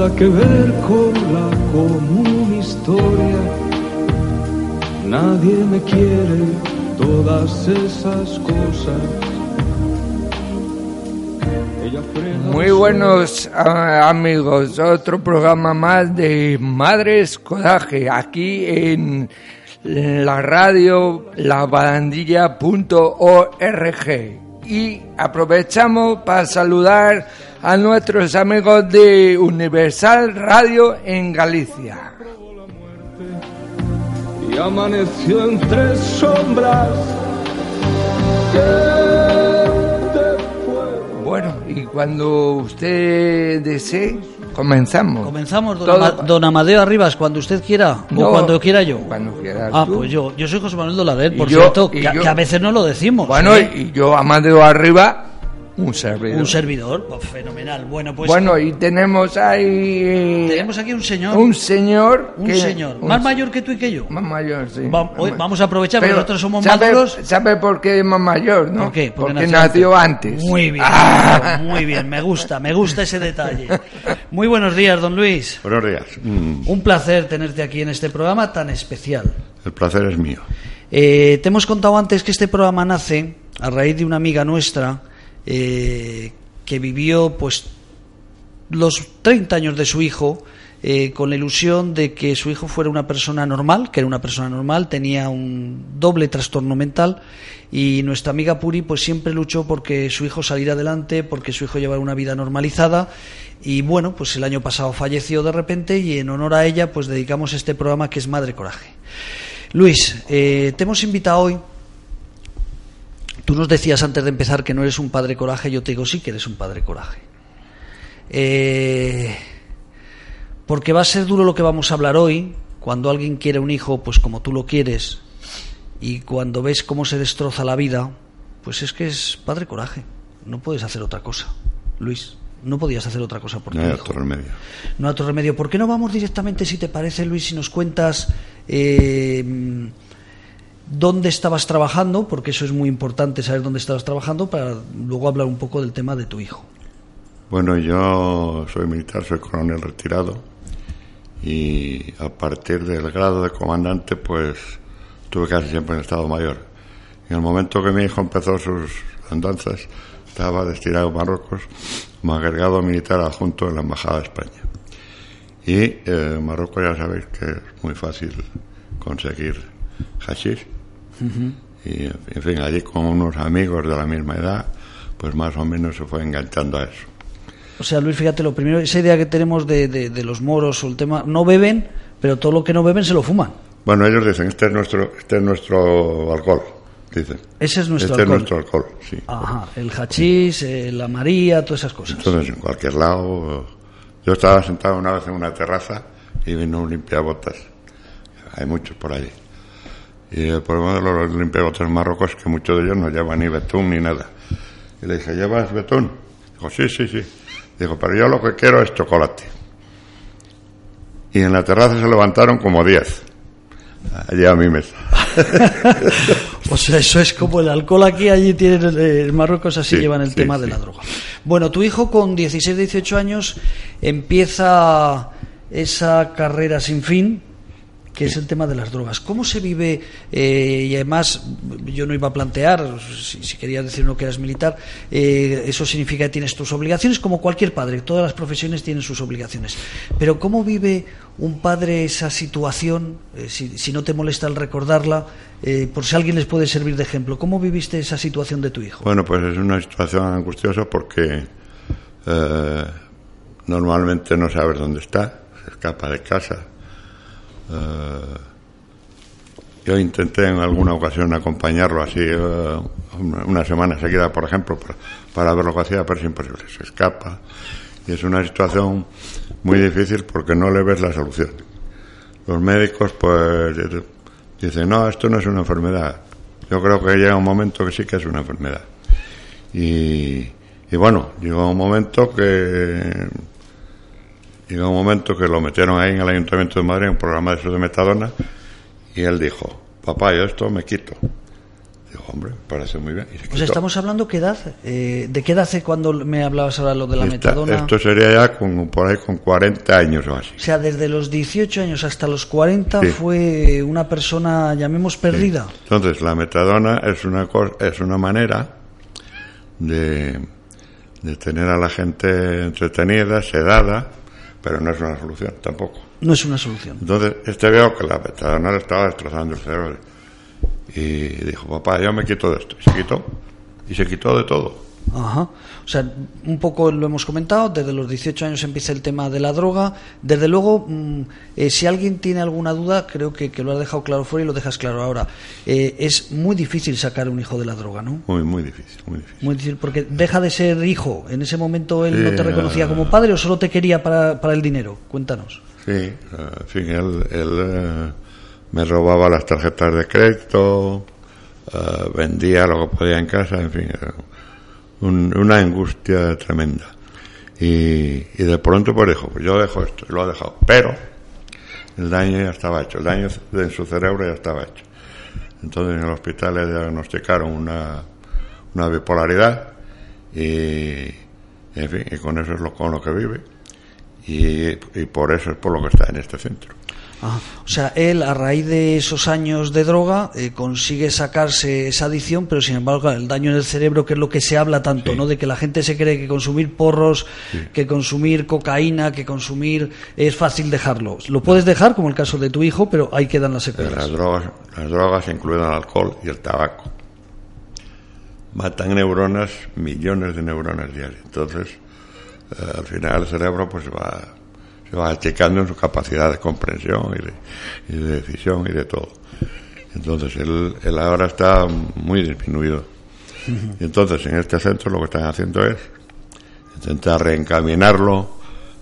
nada que ver con la común historia. Nadie me quiere, todas esas cosas. Muy buenos amigos, otro programa más de Madres Coraje, aquí en la radio lavandilla.org. Y aprovechamos para saludar a nuestros amigos de Universal Radio en Galicia. Y amaneció entre sombras. Bueno, y cuando usted desee, comenzamos. Comenzamos, don, Amadeo Arribas, cuando usted quiera, o cuando quiera yo. Cuando quiera Ah, pues yo, yo soy José Manuel Dolader, por cierto, que, a veces no lo decimos. Bueno, ¿eh? y yo, Amadeo Arribas, un servidor. Un servidor, pues fenomenal. Bueno, pues. Bueno, y tenemos ahí. Tenemos aquí un señor. Un señor. Un señor. más mayor que tú y que yo. Más mayor, sí. hoy vamos a aprovechar, porque nosotros somos maduros. ¿Sabe por qué es más mayor, no? ¿Por qué? Porque, nació, antes. Muy bien. Ah. Muy bien, me gusta, me gusta ese detalle. Muy buenos días, don Luis. Buenos días. Mm. Un placer tenerte aquí en este programa tan especial. El placer es mío. Eh, te hemos contado antes que este programa nace a raíz de una amiga nuestra eh, que vivió pues los 30 años de su hijo eh, con la ilusión de que su hijo fuera una persona normal, que era una persona normal, tenía un doble trastorno mental y nuestra amiga Puri pues siempre luchó porque su hijo saliera adelante, porque su hijo llevara una vida normalizada y bueno, pues el año pasado falleció de repente y en honor a ella pues dedicamos este programa que es Madre Coraje. Luis, eh, te hemos invitado hoy Tú nos decías antes de empezar que no eres un padre coraje, yo te digo sí que eres un padre coraje. Eh, porque va a ser duro lo que vamos a hablar hoy, cuando alguien quiere un hijo, pues como tú lo quieres, y cuando ves cómo se destroza la vida, pues es que es padre coraje. No puedes hacer otra cosa, Luis. No podías hacer otra cosa por no hay otro remedio. No hay otro remedio. ¿Por qué no vamos directamente, si te parece, Luis, si nos cuentas eh, dónde estabas trabajando, porque eso es muy importante saber dónde estabas trabajando, para luego hablar un poco del tema de tu hijo. Bueno, yo soy militar, soy coronel retirado y a partir del grado de comandante pues tuve casi siempre en Estado Mayor. En el momento que mi hijo empezó sus andanzas estaba destinado a Marruecos como agregado militar adjunto en la Embajada de España. Y eh, Marruecos ya sabéis que es muy fácil conseguir hashish y, en fin, allí con unos amigos de la misma edad, pues más o menos se fue enganchando a eso. O sea, Luis, fíjate, lo primero, esa idea que tenemos de, de, los moros o el tema, no beben, pero todo lo que no beben se lo fuman. Bueno, ellos dicen, este es nuestro, este es nuestro alcohol, dicen. Ese es nuestro este alcohol. es nuestro alcohol, sí. Ajá, el hachís, eh, la María, todas esas cosas. Entonces, en cualquier lado, yo estaba sentado una vez en una terraza y vino un limpiabotas. Hay muchos por allí. Y el problema de los limpiabotas marrocos es que muchos de ellos no llevan ni betún ni nada. Y le dije, ¿llevas betún? Dijo, sí, sí, sí. Dijo, pero yo lo que quiero es chocolate. Y en la terraza se levantaron como diez. Allí a mi mesa. o sea, eso es como el alcohol aquí, allí tienen, en Marruecos así llevan el tema de la droga. Bueno, tu hijo con 16, 18 años empieza esa carrera sin fin, que es el tema de las drogas. ¿Cómo se vive? Eh, y además, yo no iba a plantear, si, si querías decir uno que eras militar, eh, eso significa que tienes tus obligaciones, como cualquier padre, todas las profesiones tienen sus obligaciones. Pero ¿cómo vive un padre esa situación, eh, si, si, no te molesta el recordarla, por si alguien les puede servir de ejemplo? ¿Cómo viviste esa situación de tu hijo? Bueno, pues es una situación angustiosa porque normalmente no sabes dónde está, se escapa de casa eh, yo intenté en alguna ocasión acompañarlo así eh, una semana seguida, por ejemplo, para, ver lo que hacía, pero es imposible. Se escapa y es una situación muy difícil porque no le ves la solución. Los médicos, pues, dicen, no, esto no es una enfermedad. Yo creo que llega un momento que sí que es una enfermedad. Y, y bueno, llegó un momento que Llegó un momento que lo metieron ahí en el Ayuntamiento de Madrid en un programa de eso de metadona y él dijo, papá, yo esto me quito. Dijo, hombre, parece muy bien. Y se O sea, estamos hablando qué edad, eh, de qué edad hace cuando me hablabas ahora lo de la Esta- metadona. esto sería ya con, por ahí con 40 años o así. O sea, desde los 18 años hasta los 40 Sí. fue una persona, llamemos, perdida. Entonces, la metadona es una, es una manera de, de tener a la gente entretenida, sedada, pero no es una solución tampoco. No es una solución. Entonces, este veo que la metadona le estaba destrozando el cerebro. Y dijo, papá, yo me quito de esto. Y se quitó. Y se quitó de todo. Ajá. O sea, un poco lo hemos comentado, desde los 18 años empieza el tema de la droga. Desde luego, mm, eh, si alguien tiene alguna duda, creo que, que lo has dejado claro fuera y lo dejas claro ahora. Eh, es muy difícil sacar un hijo de la droga, ¿no? Muy, muy difícil, muy difícil. Muy difícil, porque deja de ser hijo. En ese momento él no te reconocía como padre o solo te quería para, para el dinero. Cuéntanos. Sí, eh, en fin, él, él, eh, me robaba las tarjetas de crédito, eh, vendía lo que podía en casa, en fin, era un- una angustia tremenda. Y, y de pronto pues dijo, pues yo dejo esto, y lo ha dejado. Pero el daño ya estaba hecho, el daño en su cerebro ya estaba hecho. Entonces en el hospital le diagnosticaron una, una bipolaridad y, en fin, y con eso es lo, con lo que vive. Y, y por eso es por lo que está en este centro. Ajá. O sea, él a raíz de esos años de droga eh, consigue sacarse esa adicción, pero sin embargo el daño en el cerebro, que es lo que se habla tanto, Sí. ¿no? De que la gente se cree que consumir porros, que consumir cocaína, que consumir es fácil dejarlo. Lo puedes dejar, como el caso de tu hijo, pero ahí quedan las Las secuelas. drogas, las drogas incluyen el alcohol y el tabaco. Matan neuronas, millones de neuronas diarias. Entonces, eh, al final el cerebro pues va, se va achicando en su capacidad de comprensión y de, y de decisión y de todo. Entonces, él, él ahora está muy disminuido. Y entonces, en este centro lo que están haciendo es intentar reencaminarlo,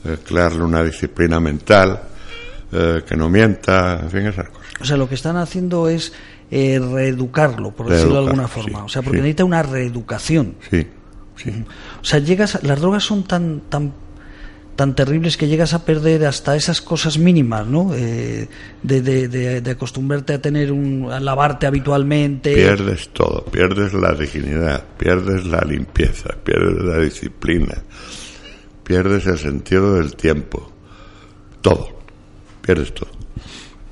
eh, crearle una disciplina mental, eh, que no mienta, en fin, esas cosas. O sea, lo que están haciendo es eh, reeducarlo, por decirlo de alguna forma. sí, o sea, porque sí. necesita una reeducación. Sí, sí. O sea, llegas a- las drogas son tan tan tan terribles que llegas a perder hasta esas cosas mínimas, ¿no? Eh, de, de, de- de acostumbrarte a tener un a lavarte habitualmente. Pierdes todo, pierdes la dignidad, pierdes la limpieza, pierdes la disciplina, pierdes el sentido del tiempo, todo, pierdes todo.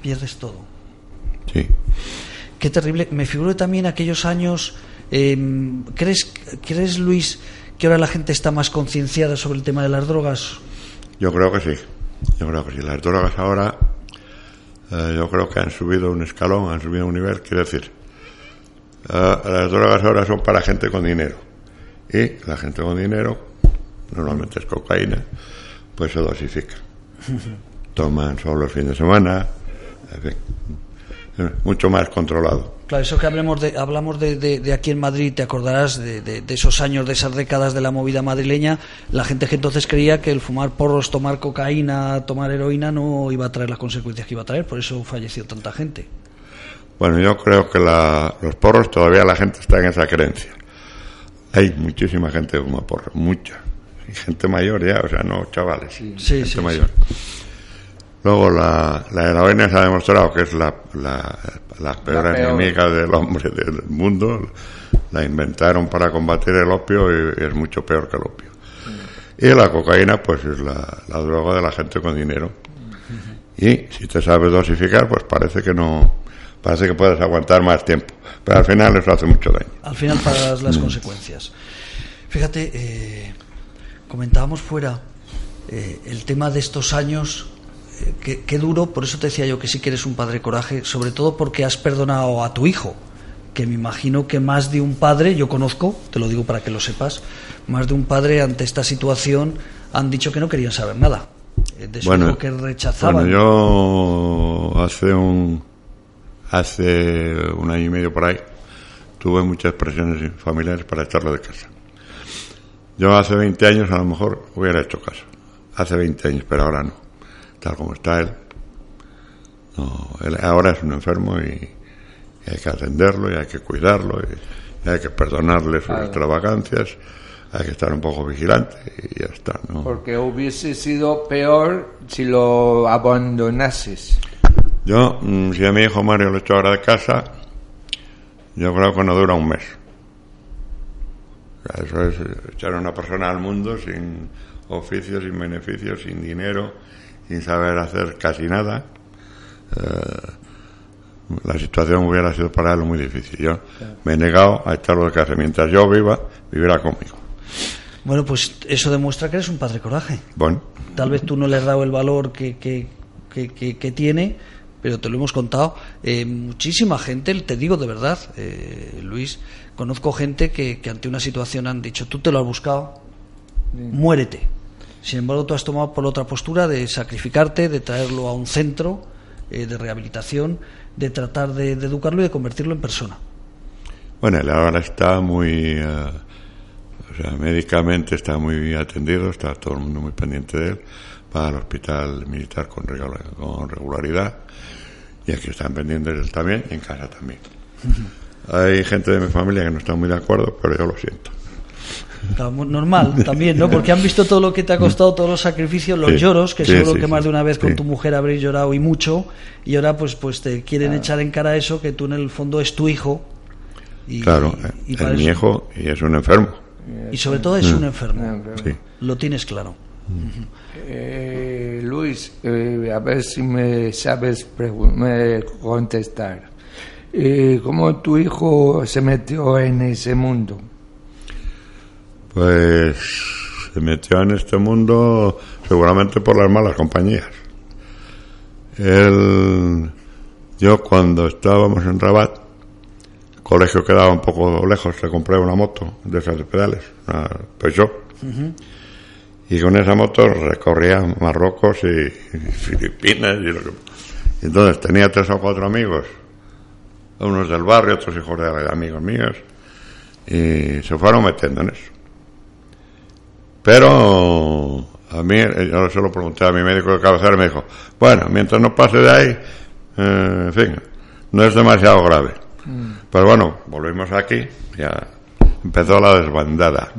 pierdes todo. Sí. Qué terrible. Me figuro también aquellos años. eh, ¿crees, ¿Crees, Luis, que ahora la gente está más concienciada sobre el tema de las drogas? Yo creo que sí, yo creo que sí. Las drogas ahora, eh, yo creo que han subido un escalón, han subido un nivel, quiero decir, eh, las drogas ahora son para gente con dinero. Y la gente con dinero, normalmente es cocaína, pues se dosifica. Toman solo el fin de semana, en fin, mucho más controlado. Claro, eso que hablemos de, hablamos de, de- de aquí en Madrid, te acordarás de, de- esos años, de esas décadas de la movida madrileña, la gente que entonces creía que el fumar porros, tomar cocaína, tomar heroína no iba a traer las consecuencias que iba a traer, por eso falleció tanta gente. Bueno, yo creo que la- los porros todavía la gente está en esa creencia. Hay muchísima gente que fuma porros, mucha. Y gente mayor ya, o sea, no chavales. Sí, gente sí, mayor. Luego la, la heroína se ha demostrado que es la, la, la peor enemiga del hombre del mundo. La inventaron para combatir el opio y es mucho peor que el opio. Y la cocaína, pues es la, la droga de la gente con dinero. Y si te sabes dosificar, pues parece que no, parece que puedes aguantar más tiempo. Pero al final eso hace mucho daño. Al final pagas las consecuencias. Fíjate, eh, comentábamos fuera eh, el tema de estos años, que duro, por eso te decía yo que sí que eres un padre coraje, sobre todo porque has perdonado a tu hijo, que me imagino que más de un padre, yo conozco, te lo digo para que lo sepas, más de un padre ante esta situación han dicho que no querían saber nada. De su hijo que rechazaban. bueno, yo hace un hace un año y medio por ahí tuve muchas presiones familiares para echarlo de casa. Yo hace 20 años a lo mejor hubiera hecho caso. Hace 20 años, pero ahora no. Tal como está él. No, él ahora es un enfermo y, hay que atenderlo y hay que cuidarlo y, hay que perdonarle sus Claro. extravagancias. Hay que estar un poco vigilante y ya está. ¿no? Porque hubiese sido peor si lo abandonases. Yo, mm, si a mi hijo Mario lo echo ahora de casa, yo creo que no dura un mes. Eso es echar a una persona al mundo sin oficio, sin beneficios, sin dinero, sin saber hacer casi nada. Eh, la situación hubiera sido para él muy difícil. Yo me he negado a echarlo de casa. Mientras yo viva, vivirá conmigo. Bueno, pues eso demuestra que eres un padre coraje. Bueno, Tal vez tú no le has dado el valor que, que, que, que- que tiene, pero te lo hemos contado. Eh, muchísima gente, te digo de verdad, eh, Luis, conozco gente que, que ante una situación han dicho, tú te lo has buscado, muérete. Sin embargo, tú has tomado por otra postura de sacrificarte, de traerlo a un centro eh, de rehabilitación, de tratar de, de educarlo y de convertirlo en persona. Bueno, él ahora está muy, eh, o sea, médicamente está muy atendido, está todo el mundo muy pendiente de él, va al hospital militar con, regula- con regularidad y aquí están pendientes de él también y en casa también. Hay gente de mi familia que no está muy de acuerdo, pero yo lo siento. Normal también, ¿no? Porque han visto todo lo que te ha costado, todos los sacrificios, los Sí, lloros, que sí, seguro sí, que más sí, de una vez con sí. tu mujer habréis llorado y mucho, y ahora pues pues te quieren echar en cara eso que tú en el fondo es tu hijo. Y, Claro, y, es mi hijo y es un enfermo. y sobre todo es un enfermo. Sí. Lo tienes claro. Eh, Luis, eh, a ver si me sabes me contestar. Eh, ¿Cómo tu hijo se metió en ese mundo? Pues se metió en este mundo seguramente por las malas compañías. Él, yo cuando estábamos en Rabat, el colegio quedaba un poco lejos, le compré una moto de esas de pedales, una Peugeot. Y con esa moto recorría Marruecos y, y Filipinas y lo que... entonces tenía tres o cuatro amigos, unos del barrio, otros hijos de amigos míos, y se fueron metiendo en eso. Pero a mí, eh, yo se lo pregunté a mi médico de cabecera y me dijo, bueno, mientras no pase de ahí, eh, en fin, no es demasiado grave. Pero bueno, volvimos aquí, ya empezó la desbandada.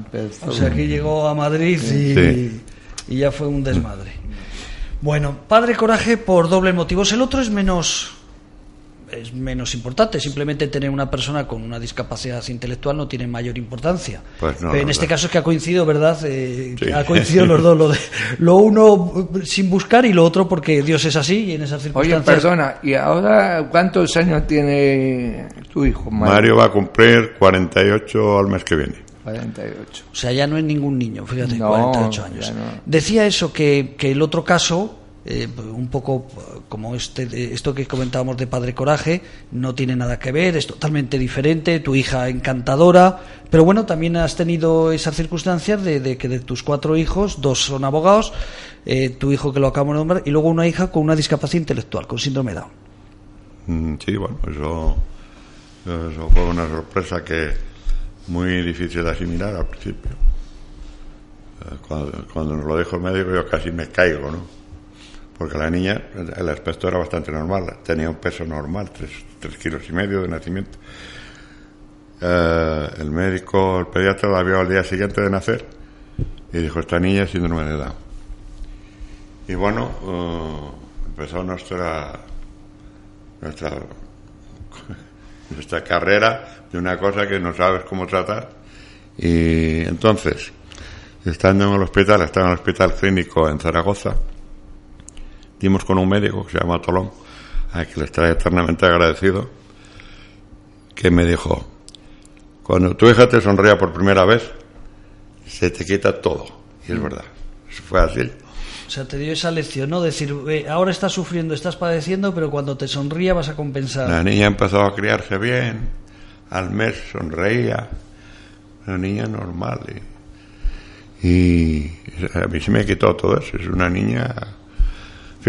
O sea, aquí llegó a Madrid y, Sí. y ya fue un desmadre. Bueno, padre coraje por doble motivos. El otro es menos es menos importante. Simplemente tener una persona con una discapacidad intelectual no tiene mayor importancia. Pues no, Pero en este caso es que ha coincidido, ¿verdad? Eh, Sí. Ha coincidido los dos. Lo, de- lo uno sin buscar y lo otro porque Dios es así y en esas Oye, circunstancias. perdona, ¿y ahora cuántos años tiene tu hijo, Mario? Mario va a cumplir 48 al mes que viene. 48. O sea, ya no es ningún niño, fíjate, No, 48 años. Decía eso, que, que el otro caso, eh, un poco eh, como este, esto que comentábamos de Padre Coraje, no tiene nada que ver, es totalmente diferente, tu hija encantadora, pero bueno, también has tenido esas circunstancias de, de que de tus cuatro hijos, dos son abogados, eh, tu hijo que lo acabamos de nombrar, y luego una hija con una discapacidad intelectual, con síndrome de Down. Mm, Sí, bueno, eso, eso fue una sorpresa que muy difícil de asimilar al principio. Eh, Cuando, cuando nos lo dijo el médico yo casi me caigo, ¿no? Porque la niña, el aspecto era bastante normal, tenía un peso normal, tres, tres kilos y medio de nacimiento. Eh, el médico, el pediatra la vio al día siguiente de nacer y dijo, esta niña es síndrome de Down. Y bueno, eh, empezó nuestra nuestra, nuestra carrera de una cosa que no sabes cómo tratar. Y entonces, estando en el hospital, estaba en el hospital clínico en Zaragoza, dimos con un médico que se llama Tolón, a quien le estaré eternamente agradecido, que me dijo, cuando tu hija te sonría por primera vez, se te quita todo. Y es verdad, eso fue así. O sea, te dio esa lección, ¿no? Decir, eh, ahora estás sufriendo, estás padeciendo, pero cuando te sonría vas a compensar. La niña empezó a criarse bien, al mes sonreía, una niña normal. Y, y a mí se me quitó todo eso, es una niña,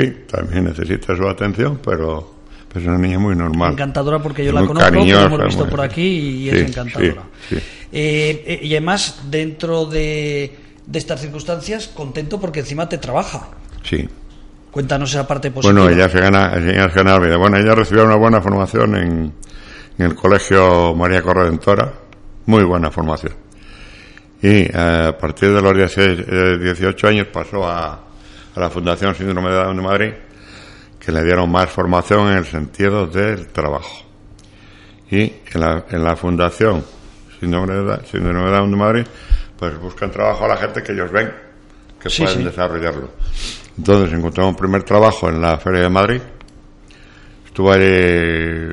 fin, también necesita su atención, pero, es una niña muy normal. Encantadora porque yo la conozco, cariñosa, hemos visto muy- por aquí y Sí, es encantadora. sí, sí. Eh, eh, y además, dentro de, de estas circunstancias, contento porque encima te trabaja. Sí. Cuéntanos esa parte positiva. Bueno, ella se gana, ella se gana la vida. Bueno, ella recibió una buena formación en, en el colegio María Corredentora, muy buena formación. Y eh, a partir de los 16, eh, 18 años pasó a, a la Fundación Síndrome de Down de Madrid, que le dieron más formación en el sentido del trabajo. Y en la, en la Fundación Síndrome de Down- Síndrome de Down de Madrid, pues buscan trabajo a la gente que ellos ven que Sí, pueden sí. desarrollarlo. Entonces encontramos un primer trabajo en la Feria de Madrid. Estuvo ahí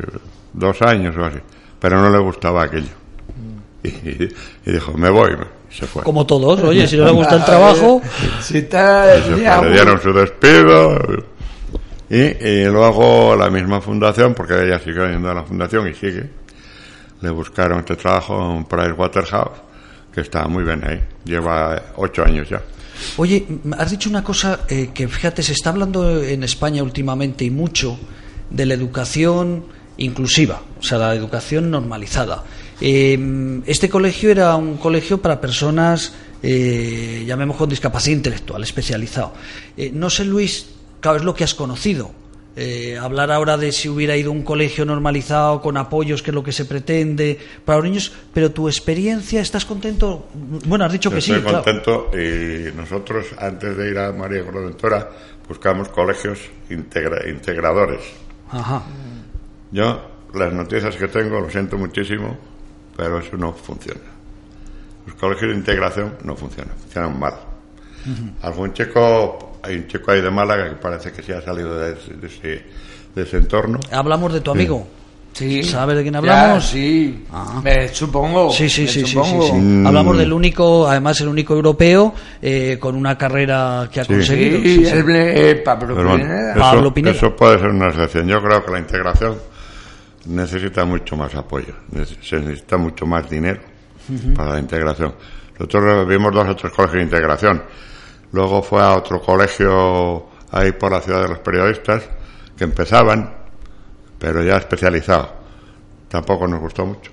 dos años o así, pero no le gustaba aquello. Y, y dijo, me voy, se fue. Como todos, oye, si no le gusta el trabajo, Si está se fue, ya le dieron su despido. Y, y luego la misma fundación, porque ella siguió yendo a la fundación y sigue, le buscaron este trabajo en Price Waterhouse, que está muy bien ahí. Lleva ocho años ya. Oye, has dicho una cosa eh, que fíjate, se está hablando en España últimamente y mucho de la educación inclusiva, o sea, la educación normalizada. Eh, este colegio era un colegio para personas, eh, llamemos con discapacidad intelectual, especializado. Eh, no sé, Luis, claro, es lo que has conocido. Eh, hablar ahora de si hubiera ido a un colegio normalizado con apoyos, que es lo que se pretende para los niños, pero tu experiencia, ¿estás contento? Bueno, has dicho Yo que sí, estoy claro. contento y nosotros, antes de ir a María Corredentora, buscamos colegios integra- integradores. Ajá. Yo, las noticias que tengo, lo siento muchísimo, pero eso no funciona. Los colegios de integración no funcionan, funcionan mal. Algún chico, hay un chico ahí de Málaga que parece que sí ha salido de, ese- de ese, de ese entorno. Hablamos de tu amigo. Sí. ¿Sabes de quién Ya, hablamos? sí. Ah. Me supongo. Sí, sí, sí, sí, sí, sí. Mm. Hablamos del único, además el único europeo eh, con una carrera que ha Sí. conseguido. Sí, Sí, sí. el eh, Pablo Pero bueno, Pineda. eso, Pablo Pineda. eso puede ser una excepción. Yo creo que la integración necesita mucho más apoyo, se necesita mucho más dinero para la integración. Nosotros vimos dos o tres colegios de integración. Luego fue a otro colegio ahí por la ciudad de los periodistas que empezaban, pero ya especializado. Tampoco nos gustó mucho.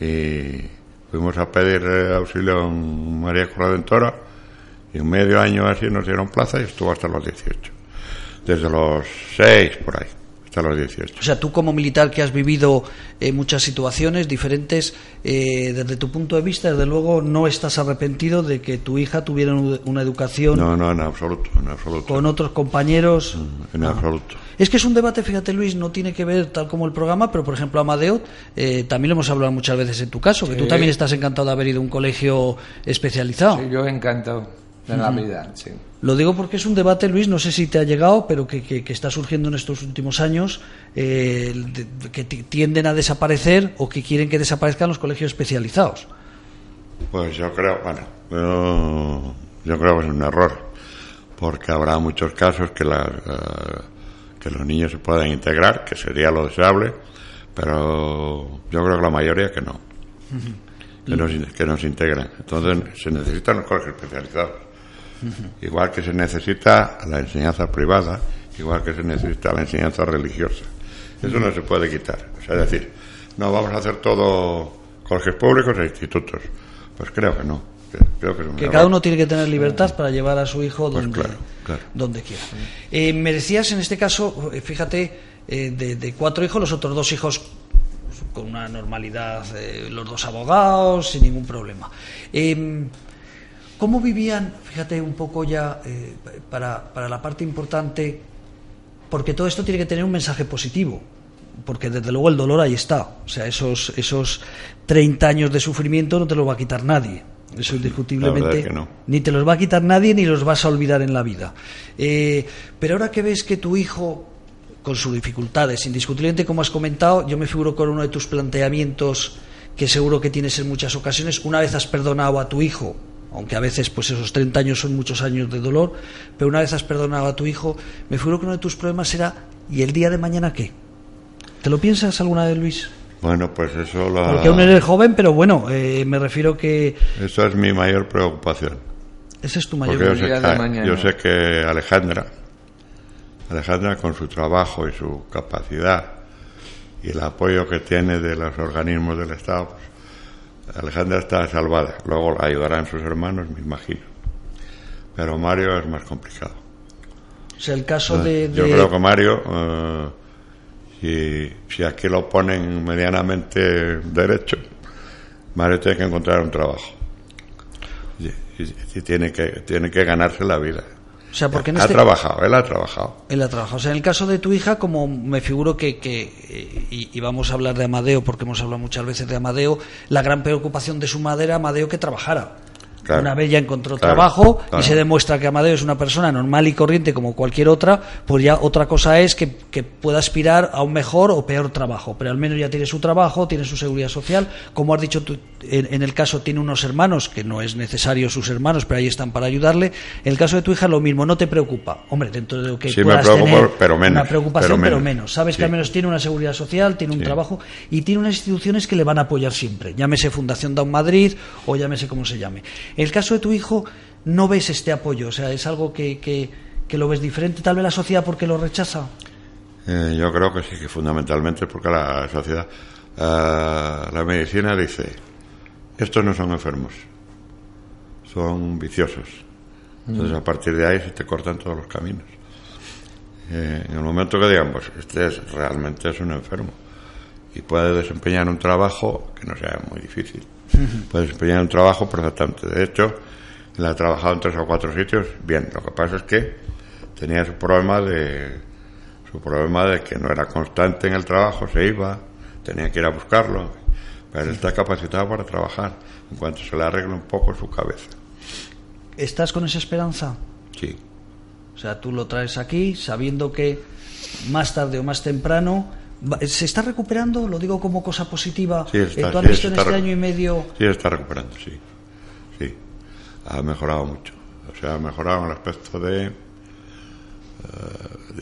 Y fuimos a pedir eh, auxilio en María Corredentora y en medio año así nos dieron plaza y estuvo hasta los 18. Desde los 6 por ahí, hasta los 18. O sea, tú como militar que has vivido eh, muchas situaciones diferentes, eh, desde tu punto de vista, desde luego, no estás arrepentido de que tu hija tuviera un- una educación No, no, en absoluto, en absoluto. con otros compañeros. En absoluto. Es que es un debate, fíjate Luis, no tiene que ver tal como el programa, pero por ejemplo Amadeo, eh, también lo hemos hablado muchas veces en tu caso, que tú también estás encantado de haber ido a un colegio especializado. Sí, yo encantado de la vida, sí. Lo digo porque es un debate, Luis, no sé si te ha llegado, pero que, que- que está surgiendo en estos últimos años, eh, de- que ti- tienden a desaparecer o que quieren que desaparezcan los colegios especializados. Pues yo creo, bueno, yo, yo creo que es un error, porque habrá muchos casos que, la, que los niños se pueden integrar, que sería lo deseable, pero yo creo que la mayoría que no, que, no se- que no se integran. Entonces se necesitan los colegios especializados, igual que se necesita la enseñanza privada, igual que se necesita la enseñanza religiosa. Eso no se puede quitar. O sea, decir, no, vamos a hacer todo colegios públicos e institutos. Pues creo que no. que- Creo que es Que cada uno tiene que tener libertad para llevar a su hijo Pues donde, claro, claro. donde quiera. Eh, me decías en este caso, eh, fíjate, eh, de, de cuatro hijos, los otros dos hijos con una normalidad, eh, los dos abogados, sin ningún problema. Eh, ¿Cómo vivían, fíjate un poco ya, eh, para, para la parte importante, porque todo esto tiene que tener un mensaje positivo, porque desde luego el dolor ahí está, o sea, esos, esos 30 años de sufrimiento no te los va a quitar nadie, eso indiscutiblemente, es que no. ni te los va a quitar nadie ni los vas a olvidar en la vida. Eh, pero ahora que ves que tu hijo, con sus dificultades, indiscutiblemente como has comentado, yo me figuro con uno de tus planteamientos que seguro que tienes en muchas ocasiones, una vez has perdonado a tu hijo, aunque a veces pues esos 30 años son muchos años de dolor, pero una vez has perdonado a tu hijo, me figuro que uno de tus problemas será ¿y el día de mañana qué? ¿Te lo piensas alguna vez, Luis? Bueno, pues eso, la- Porque aún eres joven, pero bueno, eh, me refiero que eso es mi mayor preocupación. ese es tu mayor Porque yo sé, día de que, mañana. yo sé que Alejandra, Alejandra con su trabajo y su capacidad y el apoyo que tiene de los organismos del Estado, pues, Alejandra está salvada. Luego la ayudarán sus hermanos, me imagino. Pero Mario es más complicado. O sea, el caso de... Yo creo que Mario, eh, si, si aquí lo ponen medianamente derecho, Mario tiene que encontrar un trabajo. Y, y- y tiene, que, tiene que ganarse la vida. O sea, porque en ha este trabajado, él ha trabajado. Él ha trabajado. O sea, en el caso de tu hija, como me figuro que, que eh, y, y vamos a hablar de Amadeo, porque hemos hablado muchas veces de Amadeo, la gran preocupación de su madre era Amadeo que trabajara. Claro. Una vez ya encontró Claro, trabajo y se demuestra que Amadeo es una persona normal y corriente como cualquier otra, pues ya otra cosa es que, que pueda aspirar a un mejor o peor trabajo. Pero al menos ya tiene su trabajo, tiene su seguridad social. Como has dicho tú, en, en el caso tiene unos hermanos, que no es necesario sus hermanos, pero ahí están para ayudarle. En el caso de tu hija lo mismo, no te preocupa. Hombre, dentro de lo que Sí, me puedas tener pero menos, una preocupación, pero pero menos. menos. Sabes que al menos tiene una seguridad social, tiene un Sí. trabajo y tiene unas instituciones que le van a apoyar siempre. Llámese Fundación Down Madrid o llámese como se llame. En el caso de tu hijo, no ves este apoyo, o sea, es algo que, que, que lo ves diferente, tal vez la sociedad porque lo rechaza. Eh, yo creo que sí, que fundamentalmente porque la sociedad, eh, la medicina dice, estos no son enfermos, son viciosos. Entonces a partir de ahí se te cortan todos los caminos. Eh, en el momento que digamos, este es, realmente es un enfermo y puede desempeñar un trabajo que no sea muy difícil. Puede desempeñar un trabajo perfectamente. De hecho, él ha trabajado en tres o cuatro sitios bien. Lo que pasa es que tenía su problema de su problema de que no era constante en el trabajo, se iba, tenía que ir a buscarlo, pero está capacitado para trabajar en cuanto se le arregle un poco su cabeza. ¿Estás con esa esperanza? Sí, O sea, tú lo traes aquí sabiendo que más tarde o más temprano se está recuperando, lo digo como cosa positiva. Sí, está, Eh, ¿Tú has sí, visto en está este año y medio sí está recuperando, sí, sí, ha mejorado mucho, o sea, ha mejorado en el aspecto de eh,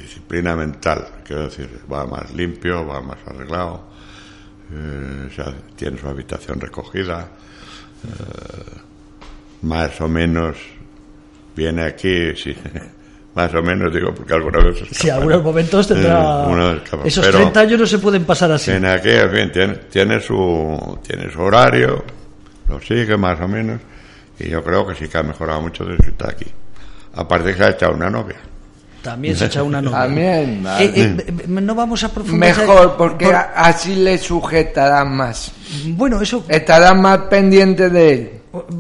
disciplina mental, quiero decir, va más limpio, va más arreglado, eh, o sea, tiene su habitación recogida, eh, más o menos viene aquí, sí, más o menos digo porque alguna vez Sí, algunos momentos tendrá. Eh, Esos pero 30 años no se pueden pasar así. En fin, tiene, tiene su tiene su horario, lo sigue más o menos, y yo creo que sí que ha mejorado mucho desde que está aquí. Aparte que se ha echado una novia. También se echa una novia. También, vale. Eh, eh, eh, no vamos a profundizar. Mejor, porque Por- así le sujetarán más. Bueno, eso. Estarán más pendientes de él.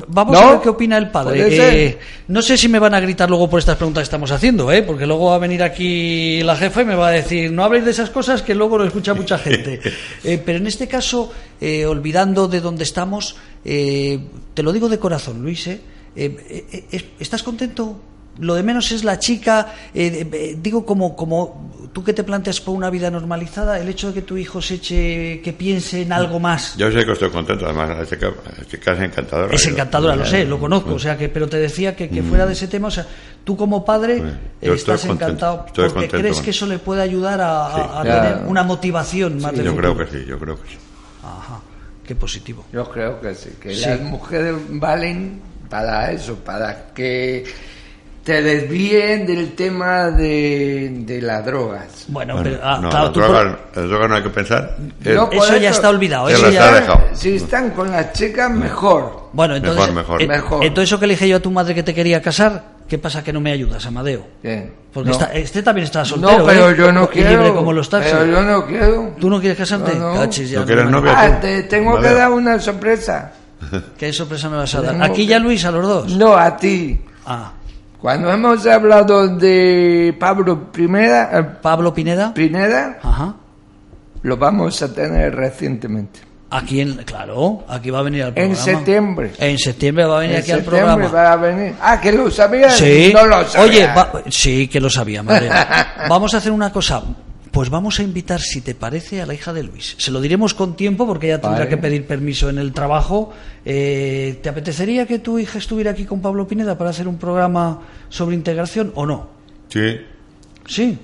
Vamos ¿No? a ver qué opina el padre. Eh, no sé si me van a gritar luego por estas preguntas que estamos haciendo, ¿eh? porque luego va a venir aquí la jefa y me va a decir, no habléis de esas cosas que luego lo escucha mucha gente. Eh, pero en este caso, eh, olvidando de dónde estamos, eh, te lo digo de corazón, Luis, ¿estás contento? Lo de menos es la chica, eh, eh, digo como, como tú que te planteas por una vida normalizada, el hecho de que tu hijo se eche, que piense en algo más. Yo sé que estoy contento, además la chica, la chica es encantadora. Es Yo- encantadora, lo sé, lo conozco, o sea que, pero te decía que, que fuera de ese tema, o sea, tú como padre Bueno, eh, yo estás contento, encantado porque contento crees que eso le puede ayudar a, a- Sí. a Ya. tener una motivación más de Yo creo que sí, yo creo que sí. Ajá, qué positivo. Yo creo que sí, que Sí. las mujeres valen para eso, para que te desvíen del tema de, de las drogas. Bueno, Bueno, pero, ah, no, claro, las tú por- drogas, las drogas no hay que pensar. No, eso ya está olvidado, Se eso las ya... ha dejado. Si están con las chicas, mejor. Bueno, entonces, Mejor, mejor. eh, Mejor. entonces eso que le dije yo a tu madre que te quería casar, ¿qué pasa que no me ayudas, Amadeo? Porque No. está- este también está soltero, No, pero ¿eh? yo no quiero. libre como los taxis. Pero yo no quiero. ¿Tú no quieres casarte? No, no. Cachis, ya ¿No quieres me- novia? Ah, te tengo que dar una sorpresa. ¿Qué sorpresa me vas a dar? ¿Aquí ya Luis, a los dos? No, a ti. Ah, Cuando hemos hablado de Pablo Primera, eh, Pablo Pineda. Pineda, Ajá. lo vamos a tener recientemente. Aquí en, claro, aquí va a venir al En programa. septiembre. En septiembre va a venir En aquí al septiembre programa. va a venir. Ah, que lo sabías. Sí. No lo sabía. Oye, va- sí, que lo sabía, madre. vamos a hacer una cosa. Pues vamos a invitar, si te parece, a la hija de Luis. Se lo diremos con tiempo porque ella tendrá Vale. que pedir permiso en el trabajo. Eh, ¿Te apetecería que tu hija estuviera aquí con Pablo Pineda para hacer un programa sobre integración o no? Sí, Sí.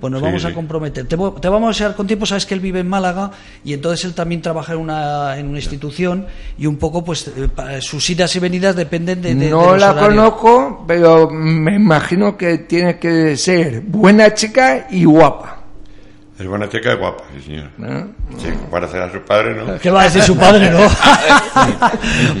Pues nos Sí, vamos a comprometer. Te, vamos a desear con tiempo, sabes que él vive en Málaga y entonces él también trabaja en una, en una institución y un poco pues eh, sus idas y venidas dependen de... de- de no los la horarios. conozco, pero me imagino que tiene que ser buena chica y guapa. Es buena chica y guapa, sí señor. Sí, parecer a su padre, ¿no? ¿Qué va a decir su padre, no?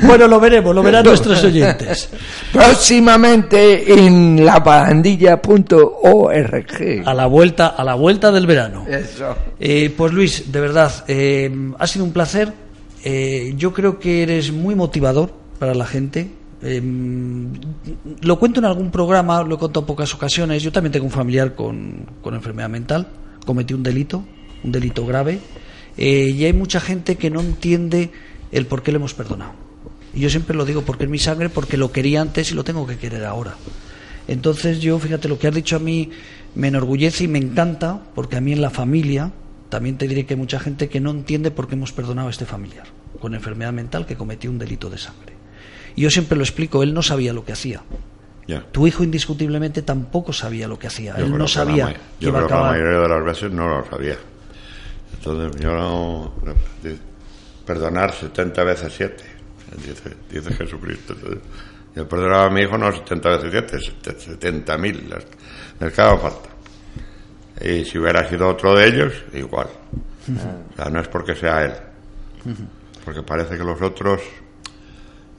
bueno, lo veremos, lo verán nuestros oyentes. Próximamente en lavandilla.org. A la vuelta, a la vuelta del verano. Eso. Eh, pues Luis, de verdad, eh, ha sido un placer. Eh, yo creo que eres muy motivador para la gente. em, lo cuento en algún programa, lo he contado en pocas ocasiones. Yo también tengo un familiar con, con enfermedad mental, cometí un delito, un delito grave, eh, y hay mucha gente que no entiende el por qué le hemos perdonado. Y yo siempre lo digo porque es mi sangre, porque lo quería antes y lo tengo que querer ahora. Entonces yo, fíjate, lo que has dicho a mí me enorgullece y me encanta, porque a mí en la familia también te diré que hay mucha gente que no entiende por qué hemos perdonado a este familiar con enfermedad mental que cometió un delito de sangre. Y yo siempre lo explico, él no sabía lo que hacía. Tu hijo indiscutiblemente tampoco sabía lo que hacía. Yo él no sabía que Yo iba a creo que la mayoría de las veces no lo sabía. Entonces, yo no. Perdonar 70 veces 7, dice, dice Jesucristo. Yo perdonaba a mi hijo no 70 veces 7, 70 mil, las, las que haga falta. Y si hubiera sido otro de ellos, igual. O sea, no es porque sea él. Porque parece que los otros.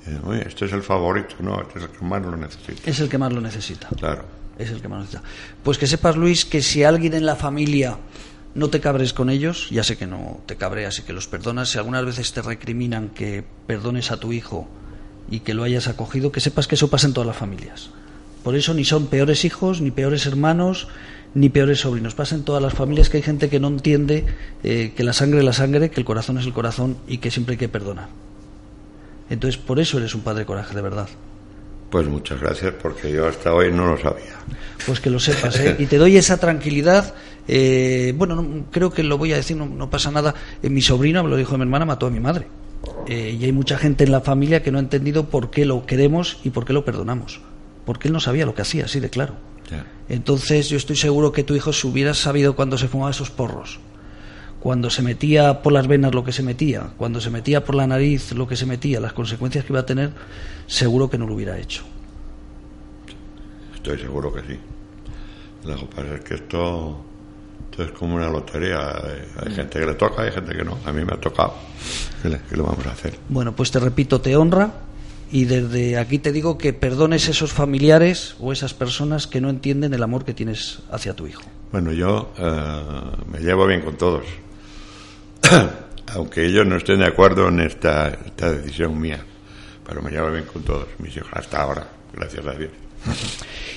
Eh, este es el favorito. No, este es el que más lo necesita. Es el que más lo necesita. Claro. Es el que más necesita. Pues que sepas, Luis, que si alguien en la familia no te cabres con ellos, ya sé que no te cabreas y que los perdonas, si algunas veces te recriminan que perdones a tu hijo y que lo hayas acogido, que sepas que eso pasa en todas las familias. Por eso ni son peores hijos, ni peores hermanos, ni peores sobrinos. Pasa en todas las familias que hay gente que no entiende eh, que la sangre es la sangre, que el corazón es el corazón y que siempre hay que perdonar. Entonces, por eso eres un padre coraje, de verdad. Pues muchas gracias, porque yo hasta hoy no lo sabía. Pues que lo sepas, ¿eh? Y te doy esa tranquilidad. eh, bueno, no- creo que lo voy a decir, no, no pasa nada. Eh, mi sobrino, me lo dijo mi hermana, mató a mi madre. Eh, y hay mucha gente en la familia que no ha entendido por qué lo queremos y por qué lo perdonamos. Porque él no sabía lo que hacía, así de claro. Entonces yo estoy seguro que tu hijo, si hubiera sabido cuando se fumaba esos porros, cuando se metía por las venas lo que se metía, cuando se metía por la nariz lo que se metía, las consecuencias que iba a tener, seguro que no lo hubiera hecho. Estoy seguro que sí. Lo que pasa es que esto, esto es como una lotería. Hay, hay gente que le toca, hay gente que no. A mí me ha tocado. ¿Qué le vamos a hacer? Bueno, pues te repito, te honra y desde aquí te digo que perdones esos familiares o esas personas que no entienden el amor que tienes hacia tu hijo. Bueno, yo eh, me llevo bien con todos. Aunque ellos no estén de acuerdo en esta, esta decisión mía. Pero me llevo bien con todos, mis hijos, hasta ahora, gracias a Dios.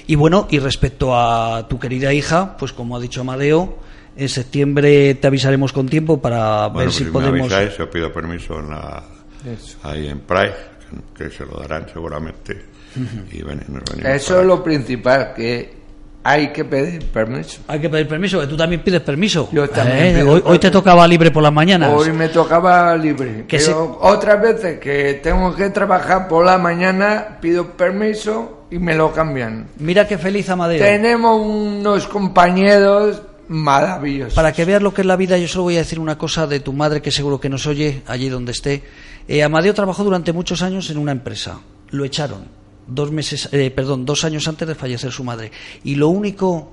Y bueno, y respecto a tu querida hija, pues como ha dicho Amadeo, en septiembre te avisaremos con tiempo para Bueno, ver pues si si podemos... me avisáis, yo pido permiso en la, ahí en Pride, que, se lo darán seguramente. Y ven, nos Eso para es lo principal, que hay que pedir permiso. Hay que pedir permiso, que tú también pides permiso. Yo también Eh, pido hoy, hoy te tocaba libre por las mañanas. Hoy me tocaba libre. Que Pero otras veces que tengo que trabajar por la mañana, pido permiso y me lo cambian. Mira qué feliz Amadeo. Tenemos unos compañeros maravillosos. Para que veas lo que es la vida, yo solo voy a decir una cosa de tu madre que seguro que nos oye allí donde esté. Eh, Amadeo trabajó durante muchos años en una empresa. Lo echaron dos meses, eh, perdón, dos años antes de fallecer su madre. Y lo único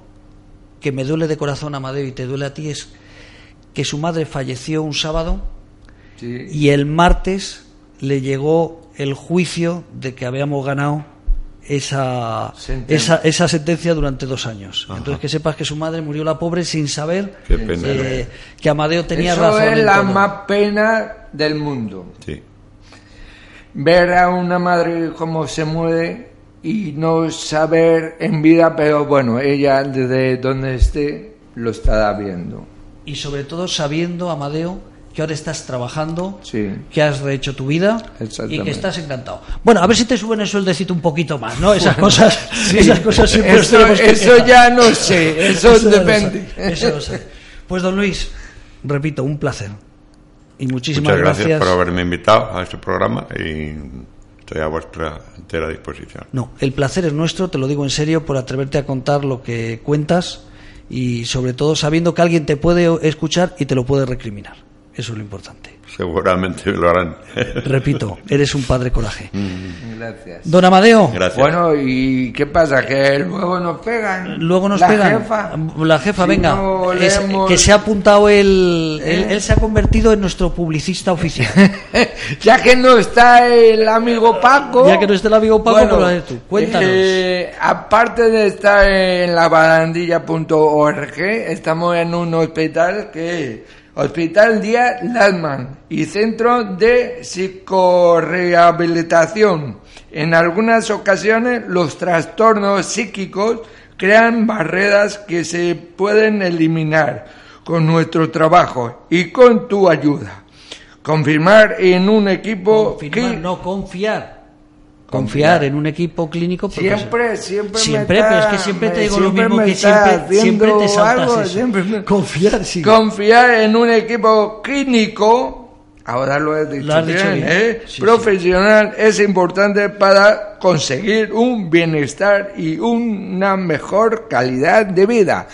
que me duele de corazón, Amadeo, y te duele a ti es que su madre falleció un sábado Sí. y el martes le llegó el juicio de que habíamos ganado esa Sentencia. esa, esa sentencia durante dos años. Entonces que sepas que su madre murió la pobre sin saber eh, que Amadeo tenía Eso razón. es en la todo. más pena del mundo. Sí. Ver a una madre cómo se muere y no saber en vida, pero bueno, ella desde donde esté lo estará viendo. Y sobre todo sabiendo, Amadeo, que ahora estás trabajando, Sí. que has rehecho tu vida y que estás encantado. Bueno, a ver si te suben el sueldecito un poquito más, ¿no? Esas cosas, esas cosas siempre Eso, tenemos que eso quejar. ya no sé, eso, depende. sé, eso lo sé. Pues don Luis, repito, un placer. Y muchísimas Muchas gracias, gracias. por haberme invitado a este programa y estoy a vuestra entera disposición. No, el placer es nuestro, te lo digo en serio, por atreverte a contar lo que cuentas y sobre todo sabiendo que alguien te puede escuchar y te lo puede recriminar. Eso es lo importante. Seguramente lo harán. Repito, eres un padre coraje. Gracias. Don Amadeo, Gracias. Bueno, ¿y qué pasa? ¿Que luego nos pegan? luego nos la pegan. Jefa? La jefa, Si venga. no Es- leemos- que se ha apuntado él, él, ¿Eh? él se ha convertido en nuestro publicista oficial. ya que no está el amigo Paco. Ya que no está el amigo Paco, pues lo haces tú. Cuéntanos. eh, aparte de estar en la barandilla.org, estamos en un hospital que Hospital Díaz Lasman y centro de psicorehabilitación. En algunas ocasiones los trastornos psíquicos crean barreras que se pueden eliminar con nuestro trabajo y con tu ayuda. Confirmar en un equipo Confirmar, que- no confiar. Confiar. En un equipo clínico. Siempre, siempre, me Siempre, está- pero es que siempre te digo lo siempre mismo me que siempre, siempre te saltas algo, eso. siempre me- Confiar, sí. Confiar en un equipo clínico, ahora lo he dicho, Lo dicho bien, bien. ¿eh? Sí, profesional es importante para conseguir un bienestar y una mejor calidad de vida.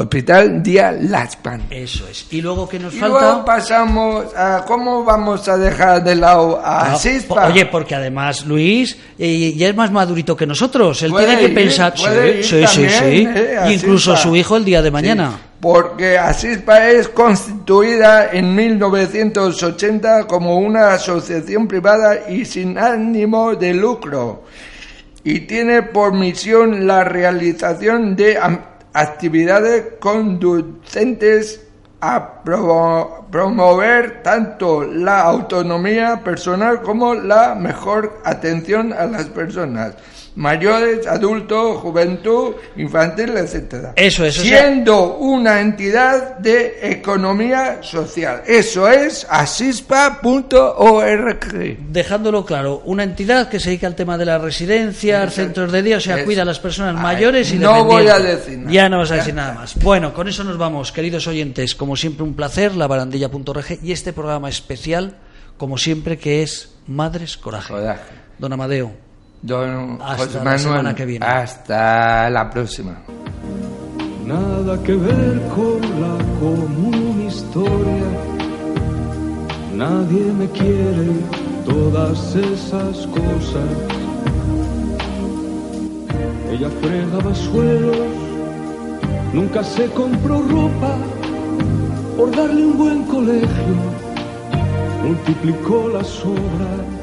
Hospital Día Laspan. Eso es. Y luego que nos Y falta. luego pasamos a cómo vamos a dejar de lado a Ah, Sispa. po- Oye, porque además Luis eh, ya es más madurito que nosotros. Él tiene que ir, pensar. sí, sí, sí, eh, Incluso su hijo el día de mañana. Sí, porque Asispa es constituida en 1980 como una asociación privada y sin ánimo de lucro y tiene por misión la realización de actividades conducentes a pro- promover tanto la autonomía personal como la mejor atención a las personas mayores, adultos, juventud, infantil, etcétera. Eso es, o sea- Siendo una entidad de economía social. Eso es asispa.org. Dejándolo claro, una entidad que se dedica al tema de las residencias, Exacto. centros de día, o sea, cuida a las personas Ay, mayores y no voy a decir nada. Ya no vas a decir nada más. Bueno, con eso nos vamos, queridos oyentes. Como siempre, un placer, la barandilla.org y este programa especial, como siempre, que es Madres Coraje. Coraje. Don Amadeo. Don Hasta José la Manuel, semana que viene. Hasta la próxima. Nada que ver con la común historia. Nadie me quiere, todas esas cosas. Ella fregaba suelos, nunca se compró ropa por darle un buen colegio. Multiplicó las obras.